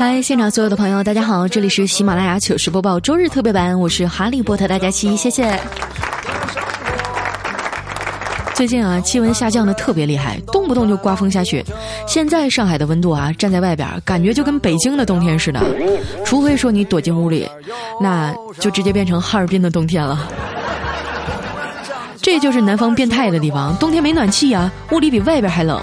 嗨，现场所有的朋友，大家好，这里是喜马拉雅糗事播报周日特别版，我是哈利波特大家期，谢谢。最近啊，气温下降的特别厉害，动不动就刮风下雪。现在上海的温度啊，站在外边感觉就跟北京的冬天似的，除非说你躲进屋里，那就直接变成哈尔滨的冬天了。这就是南方变态的地方，冬天没暖气呀，屋里比外边还冷。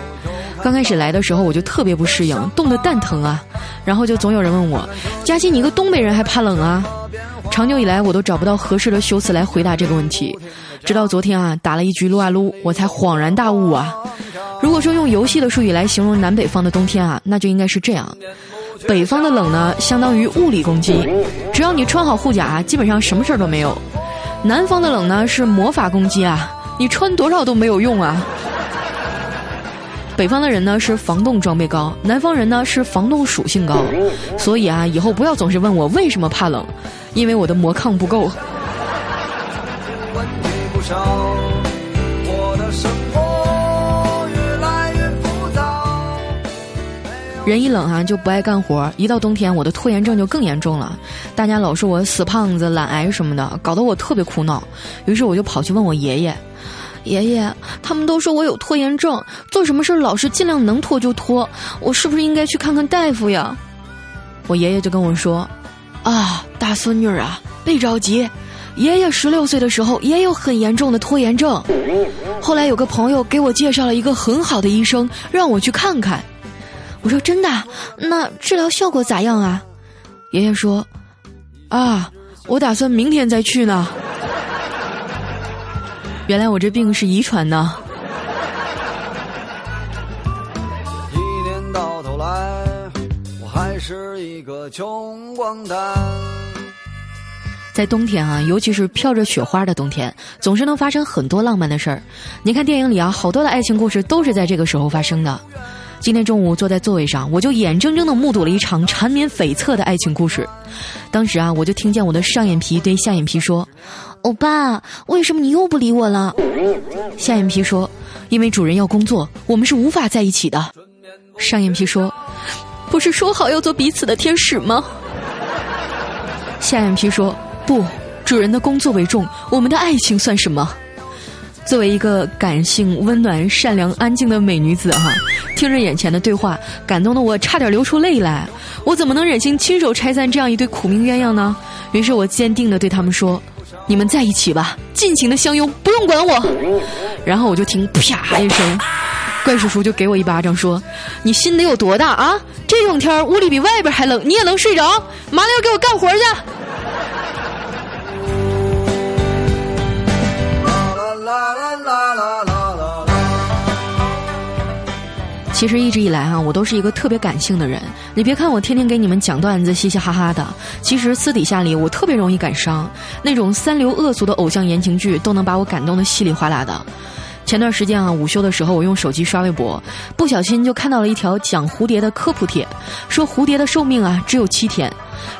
刚开始来的时候，我就特别不适应，冻得蛋疼啊。然后就总有人问我：“佳琪，你一个东北人还怕冷啊？”长久以来，我都找不到合适的修辞来回答这个问题。直到昨天啊，打了一局撸啊撸，我才恍然大悟啊。如果说用游戏的术语来形容南北方的冬天啊，那就应该是这样：北方的冷呢，相当于物理攻击，只要你穿好护甲，基本上什么事儿都没有；南方的冷呢，是魔法攻击啊，你穿多少都没有用啊。北方的人呢是防冻装备高，南方人呢是防冻属性高，所以啊，以后不要总是问我为什么怕冷，因为我的魔抗不够。人一冷啊就不爱干活，一到冬天我的拖延症就更严重了，大家老说我死胖子、懒癌什么的，搞得我特别苦恼。于是我就跑去问我爷爷。爷爷，他们都说我有拖延症，做什么事老是尽量能拖就拖，我是不是应该去看看大夫呀？我爷爷就跟我说：“啊，大孙女啊，别着急，爷爷十六岁的时候也有很严重的拖延症，后来有个朋友给我介绍了一个很好的医生，让我去看看。”我说：“真的？那治疗效果咋样啊？”爷爷说：“啊，我打算明天再去呢。”原来我这病是遗传的。一年到头来，我还是一个穷光蛋。在冬天啊，尤其是飘着雪花的冬天，总是能发生很多浪漫的事儿。你看电影里啊，好多的爱情故事都是在这个时候发生的。今天中午坐在座位上，我就眼睁睁的目睹了一场缠绵悱恻的爱情故事。当时啊，我就听见我的上眼皮对下眼皮说。欧巴，为什么你又不理我了？下眼皮说：“因为主人要工作，我们是无法在一起的。”上眼皮说：“不是说好要做彼此的天使吗？”下眼皮说：“不，主人的工作为重，我们的爱情算什么？”作为一个感性、温暖、善良、安静的美女子哈，听着眼前的对话，感动的我差点流出泪来。我怎么能忍心亲手拆散这样一对苦命鸳鸯呢？于是我坚定的对他们说。你们在一起吧，尽情的相拥，不用管我。然后我就听啪 一声，怪叔叔就给我一巴掌，说：“你心得有多大啊？这种天屋里比外边还冷，你也能睡着？麻溜给我干活去。”其实一直以来啊，我都是一个特别感性的人。你别看我天天给你们讲段子，嘻嘻哈哈的，其实私底下里我特别容易感伤。那种三流恶俗的偶像言情剧都能把我感动的稀里哗啦的。前段时间啊，午休的时候我用手机刷微博，不小心就看到了一条讲蝴蝶的科普帖，说蝴蝶的寿命啊只有七天，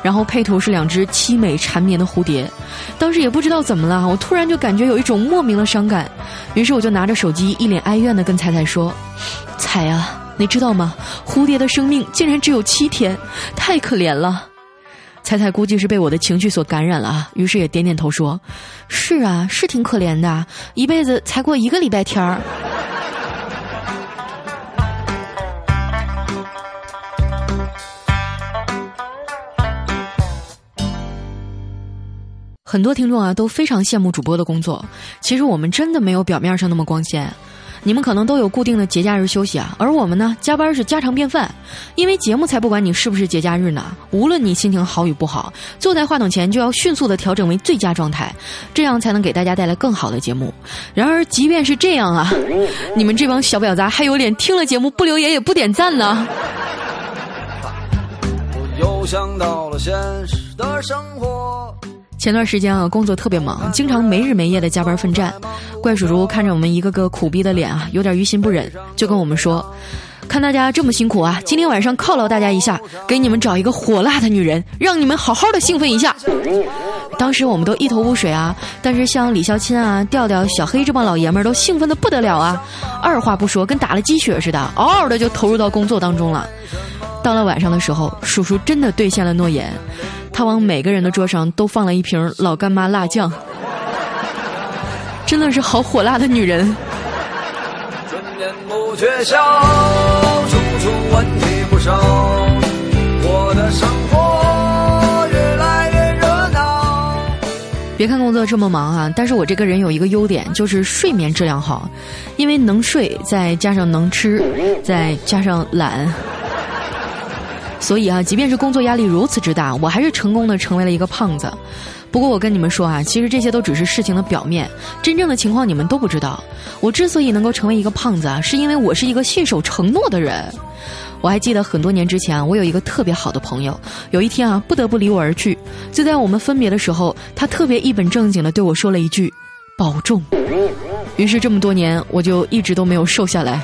然后配图是两只凄美缠绵的蝴蝶。当时也不知道怎么了，我突然就感觉有一种莫名的伤感，于是我就拿着手机一脸哀怨的跟彩彩说。彩啊，你知道吗？蝴蝶的生命竟然只有七天，太可怜了。彩彩估计是被我的情绪所感染了啊，于是也点点头说：“是啊，是挺可怜的，一辈子才过一个礼拜天儿。”很多听众啊都非常羡慕主播的工作，其实我们真的没有表面上那么光鲜。你们可能都有固定的节假日休息啊，而我们呢，加班是家常便饭。因为节目才不管你是不是节假日呢，无论你心情好与不好，坐在话筒前就要迅速的调整为最佳状态，这样才能给大家带来更好的节目。然而，即便是这样啊，你们这帮小婊砸还有脸听了节目不留言也不点赞呢 又？想到了现实的生活。前段时间啊，工作特别忙，经常没日没夜的加班奋战。怪叔叔看着我们一个个苦逼的脸啊，有点于心不忍，就跟我们说：“看大家这么辛苦啊，今天晚上犒劳大家一下，给你们找一个火辣的女人，让你们好好的兴奋一下。”当时我们都一头雾水啊，但是像李孝钦啊、调调、小黑这帮老爷们儿都兴奋的不得了啊，二话不说，跟打了鸡血似的，嗷嗷的就投入到工作当中了。到了晚上的时候，叔叔真的兑现了诺言，他往每个人的桌上都放了一瓶老干妈辣酱，真的是好火辣的女人。春眠不觉晓，处处问题不少，我的生活越来越热闹。别看工作这么忙啊，但是我这个人有一个优点，就是睡眠质量好，因为能睡，再加上能吃，再加上懒。所以啊，即便是工作压力如此之大，我还是成功的成为了一个胖子。不过我跟你们说啊，其实这些都只是事情的表面，真正的情况你们都不知道。我之所以能够成为一个胖子啊，是因为我是一个信守承诺的人。我还记得很多年之前，我有一个特别好的朋友，有一天啊，不得不离我而去。就在我们分别的时候，他特别一本正经的对我说了一句：“保重。”于是这么多年，我就一直都没有瘦下来。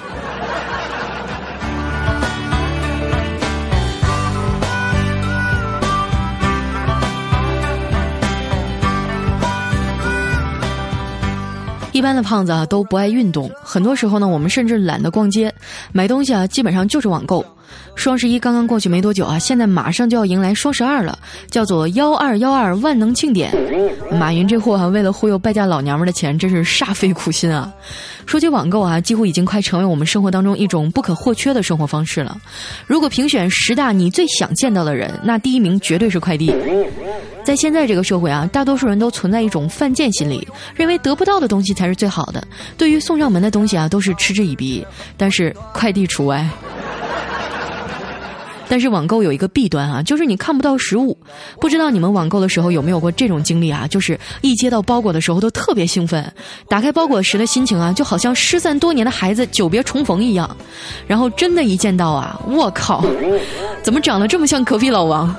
一般的胖子啊都不爱运动，很多时候呢，我们甚至懒得逛街，买东西啊基本上就是网购。双十一刚刚过去没多久啊，现在马上就要迎来双十二了，叫做幺二幺二万能庆典。马云这货啊，为了忽悠败家老娘们的钱，真是煞费苦心啊。说起网购啊，几乎已经快成为我们生活当中一种不可或缺的生活方式了。如果评选十大你最想见到的人，那第一名绝对是快递。在现在这个社会啊，大多数人都存在一种犯贱心理，认为得不到的东西才是最好的。对于送上门的东西啊，都是嗤之以鼻，但是快递除外。但是网购有一个弊端啊，就是你看不到实物。不知道你们网购的时候有没有过这种经历啊？就是一接到包裹的时候都特别兴奋，打开包裹时的心情啊，就好像失散多年的孩子久别重逢一样。然后真的，一见到啊，我靠，怎么长得这么像隔壁老王？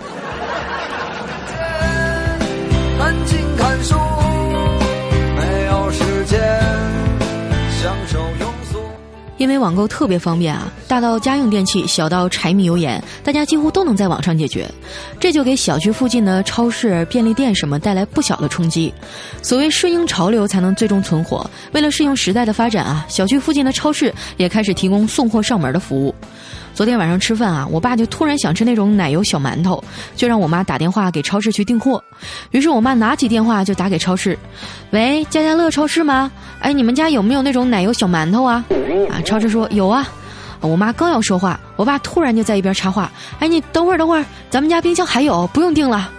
因为网购特别方便啊，大到家用电器，小到柴米油盐，大家几乎都能在网上解决，这就给小区附近的超市、便利店什么带来不小的冲击。所谓顺应潮流才能最终存活，为了适应时代的发展啊，小区附近的超市也开始提供送货上门的服务。昨天晚上吃饭啊，我爸就突然想吃那种奶油小馒头，就让我妈打电话给超市去订货。于是我妈拿起电话就打给超市：“喂，家家乐超市吗？哎，你们家有没有那种奶油小馒头啊？”啊，超市说有啊。我妈刚要说话，我爸突然就在一边插话：“哎，你等会儿，等会儿，咱们家冰箱还有，不用订了。”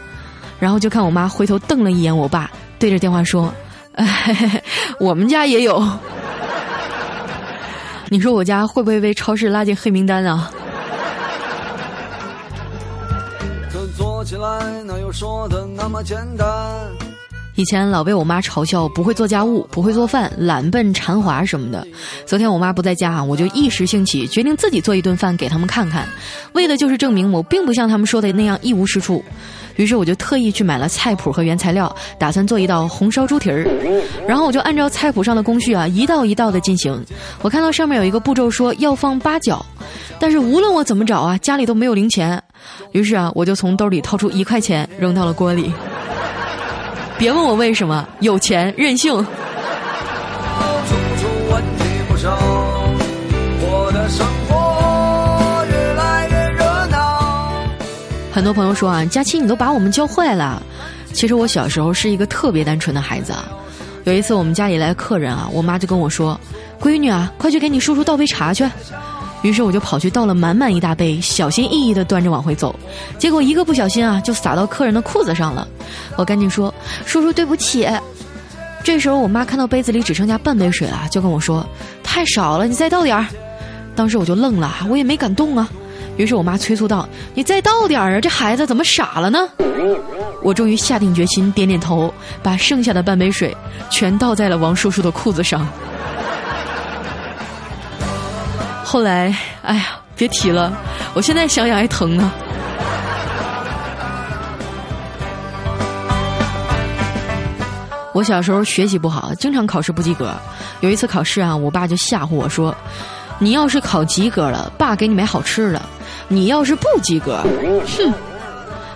然后就看我妈回头瞪了一眼我爸，对着电话说：“哎，我们家也有。”你说我家会不会被超市拉进黑名单啊？这做起来哪有说的那么简单？以前老被我妈嘲笑不会做家务、不会做饭、懒笨馋滑什么的。昨天我妈不在家，我就一时兴起，决定自己做一顿饭给他们看看，为的就是证明我并不像他们说的那样一无是处。于是我就特意去买了菜谱和原材料，打算做一道红烧猪蹄儿。然后我就按照菜谱上的工序啊，一道一道的进行。我看到上面有一个步骤说要放八角，但是无论我怎么找啊，家里都没有零钱。于是啊，我就从兜里掏出一块钱扔到了锅里。别问我为什么，有钱任性。我的生活。很多朋友说啊，佳期你都把我们教坏了。其实我小时候是一个特别单纯的孩子啊。有一次我们家里来客人啊，我妈就跟我说：“闺女啊，快去给你叔叔倒杯茶去。”于是我就跑去倒了满满一大杯，小心翼翼地端着往回走，结果一个不小心啊，就洒到客人的裤子上了。我赶紧说：“叔叔，对不起。”这时候我妈看到杯子里只剩下半杯水了，就跟我说：“太少了，你再倒点儿。”当时我就愣了，我也没敢动啊。于是我妈催促道：“你再倒点儿啊，这孩子怎么傻了呢？”我终于下定决心，点点头，把剩下的半杯水全倒在了王叔叔的裤子上。后来，哎呀，别提了，我现在想想还疼呢。我小时候学习不好，经常考试不及格。有一次考试啊，我爸就吓唬我说：“你要是考及格了，爸给你买好吃的；你要是不及格，哼！”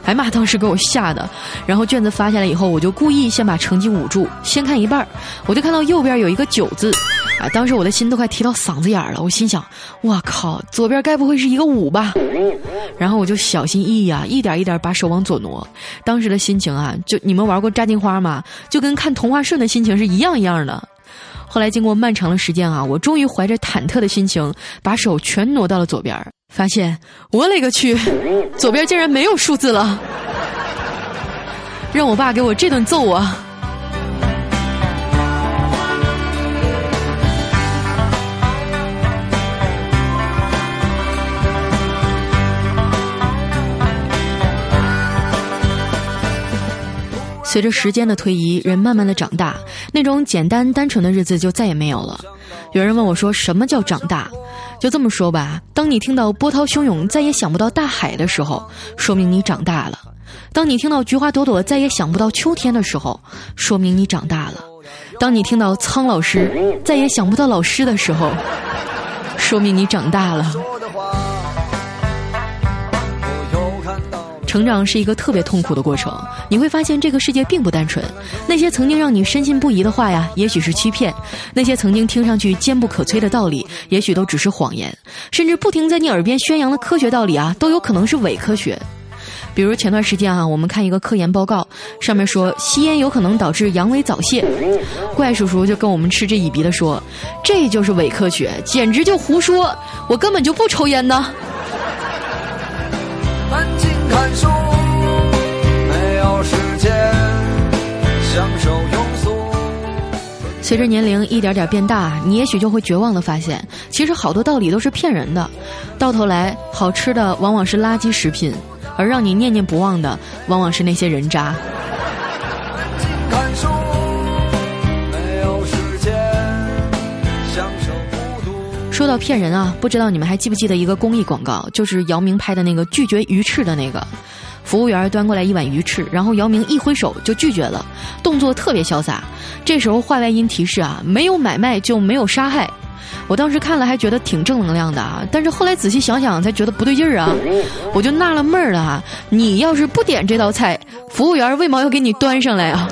哎妈，当时给我吓的。然后卷子发下来以后，我就故意先把成绩捂住，先看一半儿，我就看到右边有一个九字，啊！当时我的心都快提到嗓子眼儿了，我心想：我靠，左边该不会是一个五吧？然后我就小心翼翼啊，一点一点把手往左挪。当时的心情啊，就你们玩过扎金花吗？就跟看童话顺的心情是一样一样的。后来经过漫长的时间啊，我终于怀着忐忑的心情，把手全挪到了左边，发现我勒个去，左边竟然没有数字了，让我爸给我这顿揍啊！随着时间的推移，人慢慢的长大，那种简单单纯的日子就再也没有了。有人问我说：“什么叫长大？”就这么说吧，当你听到波涛汹涌，再也想不到大海的时候，说明你长大了；当你听到菊花朵朵，再也想不到秋天的时候，说明你长大了；当你听到苍老师，再也想不到老师的时候，说明你长大了。成长是一个特别痛苦的过程，你会发现这个世界并不单纯。那些曾经让你深信不疑的话呀，也许是欺骗；那些曾经听上去坚不可摧的道理，也许都只是谎言。甚至不停在你耳边宣扬的科学道理啊，都有可能是伪科学。比如前段时间啊，我们看一个科研报告，上面说吸烟有可能导致阳痿早泄，怪叔叔就跟我们嗤之以鼻的说：“这就是伪科学，简直就胡说！我根本就不抽烟呢。”随着年龄一点点变大，你也许就会绝望的发现，其实好多道理都是骗人的。到头来，好吃的往往是垃圾食品，而让你念念不忘的，往往是那些人渣。说到骗人啊，不知道你们还记不记得一个公益广告，就是姚明拍的那个拒绝鱼翅的那个，服务员端过来一碗鱼翅，然后姚明一挥手就拒绝了，动作特别潇洒。这时候话外音提示啊，没有买卖就没有杀害。我当时看了还觉得挺正能量的啊，但是后来仔细想想才觉得不对劲儿啊，我就纳了闷儿了啊，你要是不点这道菜，服务员为毛要给你端上来啊？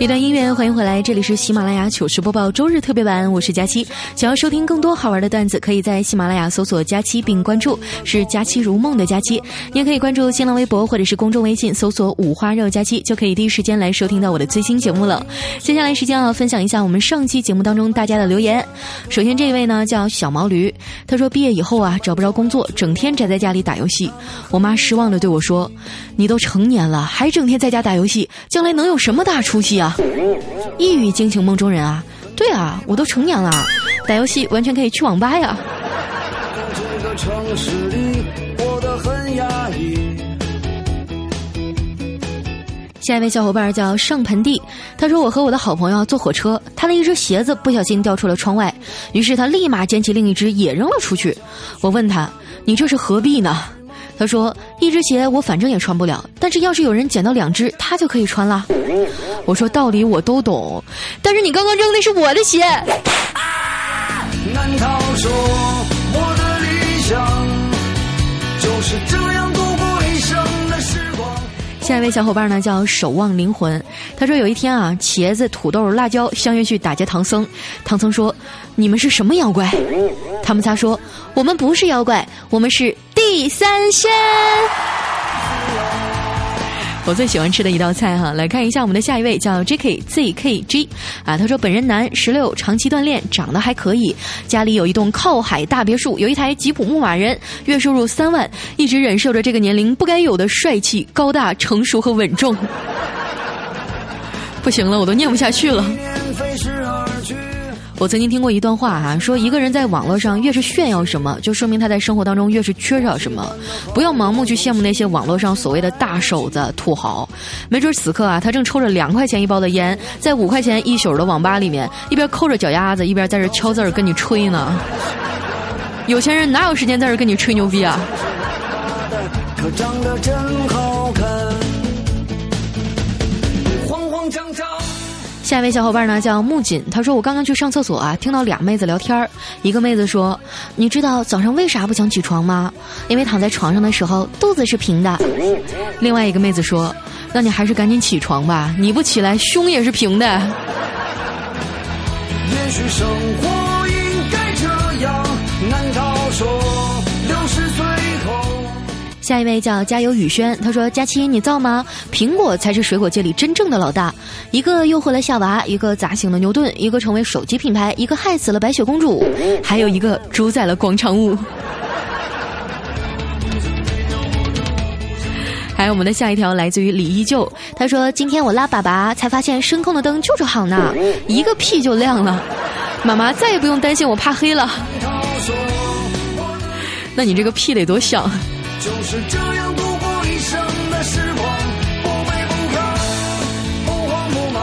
一段音乐，欢迎回来，这里是喜马拉雅糗事播报周日特别版，我是佳期。想要收听更多好玩的段子，可以在喜马拉雅搜索“佳期”并关注，是“佳期如梦”的佳期。你也可以关注新浪微博或者是公众微信，搜索“五花肉佳期”，就可以第一时间来收听到我的最新节目了。接下来时间要分享一下我们上期节目当中大家的留言。首先这一位呢叫小毛驴，他说毕业以后啊找不着工作，整天宅在家里打游戏。我妈失望的对我说：“你都成年了，还整天在家打游戏，将来能有什么大出息啊？”一语惊醒梦中人啊！对啊，我都成年了，打游戏完全可以去网吧呀。下一位小伙伴叫上盆地，他说：“我和我的好朋友坐火车，他的一只鞋子不小心掉出了窗外，于是他立马捡起另一只也扔了出去。我问他：‘你这是何必呢？’”他说：“一只鞋我反正也穿不了，但是要是有人捡到两只，他就可以穿了。”我说：“道理我都懂，但是你刚刚扔的是我的鞋。”难道说我的理想就是这？下一位小伙伴呢叫守望灵魂，他说有一天啊，茄子、土豆、辣椒相约去打劫唐僧，唐僧说：“你们是什么妖怪？”他们仨说：“我们不是妖怪，我们是。”地三仙，我最喜欢吃的一道菜哈。来看一下我们的下一位，叫 J.K. Z.K.G. 啊，他说本人男，十六，长期锻炼，长得还可以，家里有一栋靠海大别墅，有一台吉普牧马人，月收入三万，一直忍受着这个年龄不该有的帅气、高大、成熟和稳重。不行了，我都念不下去了。我曾经听过一段话哈，说一个人在网络上越是炫耀什么，就说明他在生活当中越是缺少什么。不要盲目去羡慕那些网络上所谓的大手子、土豪，没准此刻啊，他正抽着两块钱一包的烟，在五块钱一宿的网吧里面，一边抠着脚丫子，一边在这敲字儿跟你吹呢。有钱人哪有时间在这跟你吹牛逼啊？可长得真好看，下一位小伙伴呢叫木槿，他说我刚刚去上厕所啊，听到俩妹子聊天儿一个妹子说：“你知道早上为啥不想起床吗？因为躺在床上的时候肚子是平的。”另外一个妹子说：“那你还是赶紧起床吧，你不起来胸也是平的。” 也许生活下一位叫加油雨轩，他说：“佳期，你造吗？苹果才是水果界里真正的老大，一个诱惑了夏娃，一个砸醒了牛顿，一个成为手机品牌，一个害死了白雪公主，还有一个主宰了广场舞。”还有我们的下一条来自于李依旧，他说：“今天我拉粑粑，才发现声控的灯就是好呢，一个屁就亮了，妈妈再也不用担心我怕黑了。那你这个屁得多响！”就是这样度过一生的时光，不卑不亢，不慌不忙。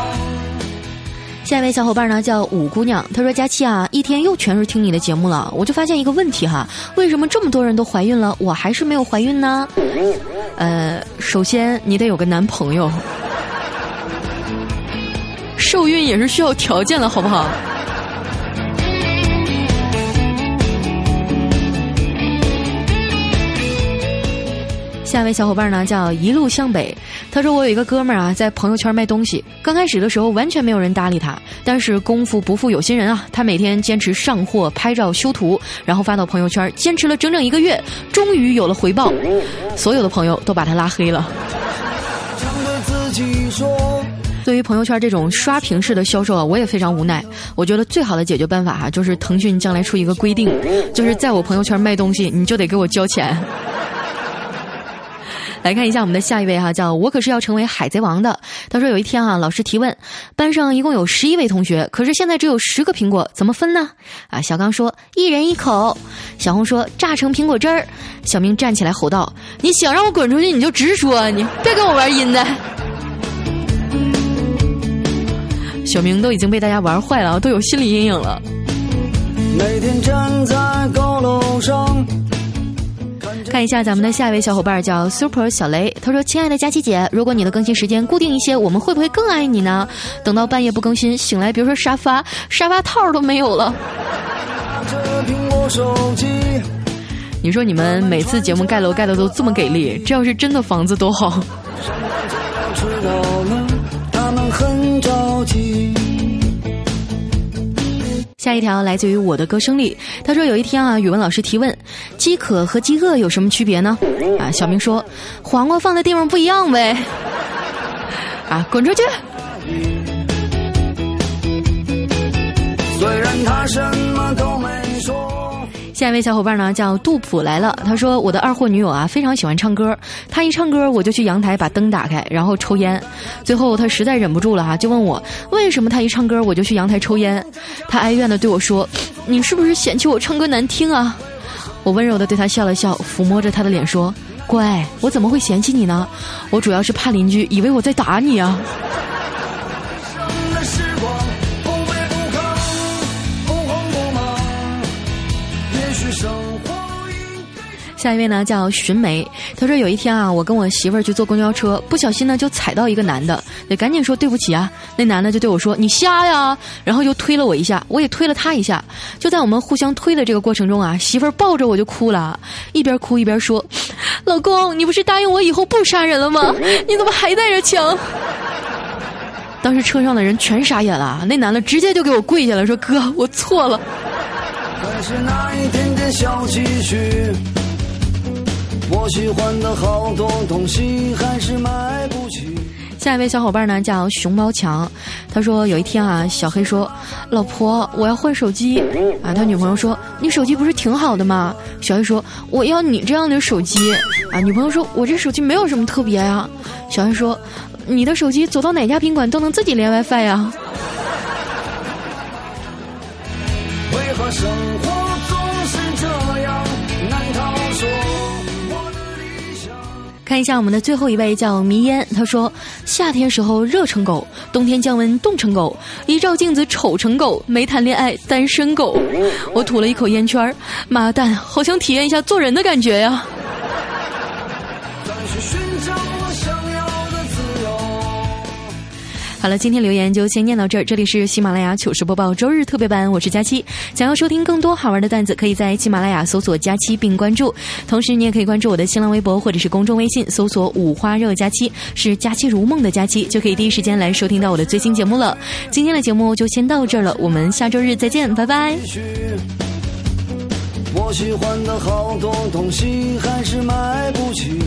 下一位小伙伴呢叫五姑娘，她说：“佳期啊，一天又全是听你的节目了，我就发现一个问题哈，为什么这么多人都怀孕了，我还是没有怀孕呢？呃，首先你得有个男朋友，受孕也是需要条件的，好不好？”下一位小伙伴呢叫一路向北，他说我有一个哥们儿啊，在朋友圈卖东西，刚开始的时候完全没有人搭理他，但是功夫不负有心人啊，他每天坚持上货、拍照、修图，然后发到朋友圈，坚持了整整一个月，终于有了回报，所有的朋友都把他拉黑了。对于朋友圈这种刷屏式的销售啊，我也非常无奈。我觉得最好的解决办法哈，就是腾讯将来出一个规定，就是在我朋友圈卖东西，你就得给我交钱。来看一下我们的下一位哈，叫我可是要成为海贼王的。他说有一天啊，老师提问，班上一共有十一位同学，可是现在只有十个苹果，怎么分呢？啊，小刚说一人一口，小红说榨成苹果汁儿，小明站起来吼道：“你想让我滚出去你就直说，你别跟我玩阴的。”小明都已经被大家玩坏了，都有心理阴影了。每天站在高楼上。看一下咱们的下一位小伙伴叫 Super 小雷，他说：“亲爱的佳琪姐，如果你的更新时间固定一些，我们会不会更爱你呢？等到半夜不更新，醒来别说沙发，沙发套都没有了。”你说你们每次节目盖楼盖的都这么给力，这要是真的房子多好。下一条来自于我的歌声里，他说有一天啊，语文老师提问：饥渴和饥饿有什么区别呢？啊，小明说：黄瓜放的地方不一样呗。啊，滚出去！虽然他什么都没说。下一位小伙伴呢叫杜甫来了，他说我的二货女友啊非常喜欢唱歌，她一唱歌我就去阳台把灯打开，然后抽烟，最后她实在忍不住了哈，就问我为什么她一唱歌我就去阳台抽烟，她哀怨的对我说：“你是不是嫌弃我唱歌难听啊？”我温柔的对她笑了笑，抚摸着她的脸说：“乖，我怎么会嫌弃你呢？我主要是怕邻居以为我在打你啊。”下一位呢叫寻梅，他说有一天啊，我跟我媳妇儿去坐公交车，不小心呢就踩到一个男的，得赶紧说对不起啊。那男的就对我说：“你瞎呀！”然后就推了我一下，我也推了他一下。就在我们互相推的这个过程中啊，媳妇儿抱着我就哭了，一边哭一边说：“ 老公，你不是答应我以后不杀人了吗？你怎么还带着枪？”当时车上的人全傻眼了，那男的直接就给我跪下了，说：“哥，我错了。”我喜欢的好多东西还是买不起。下一位小伙伴呢叫熊猫强，他说有一天啊，小黑说：“老婆，我要换手机。”啊，他女朋友说：“你手机不是挺好的吗？”小黑说：“我要你这样的手机。”啊，女朋友说：“我这手机没有什么特别呀。”小黑说：“你的手机走到哪家宾馆都能自己连 WiFi 呀。”看一下我们的最后一位叫迷烟，他说：夏天时候热成狗，冬天降温冻成狗，一照镜子丑成狗，没谈恋爱单身狗。我吐了一口烟圈儿，妈蛋，好想体验一下做人的感觉呀！好了，今天留言就先念到这儿。这里是喜马拉雅糗事播报周日特别版，我是佳期。想要收听更多好玩的段子，可以在喜马拉雅搜索“佳期”并关注。同时，你也可以关注我的新浪微博或者是公众微信，搜索“五花肉佳期”，是“佳期如梦”的佳期，就可以第一时间来收听到我的最新节目了。今天的节目就先到这儿了，我们下周日再见，拜拜。我喜欢的好多东西还是买不起，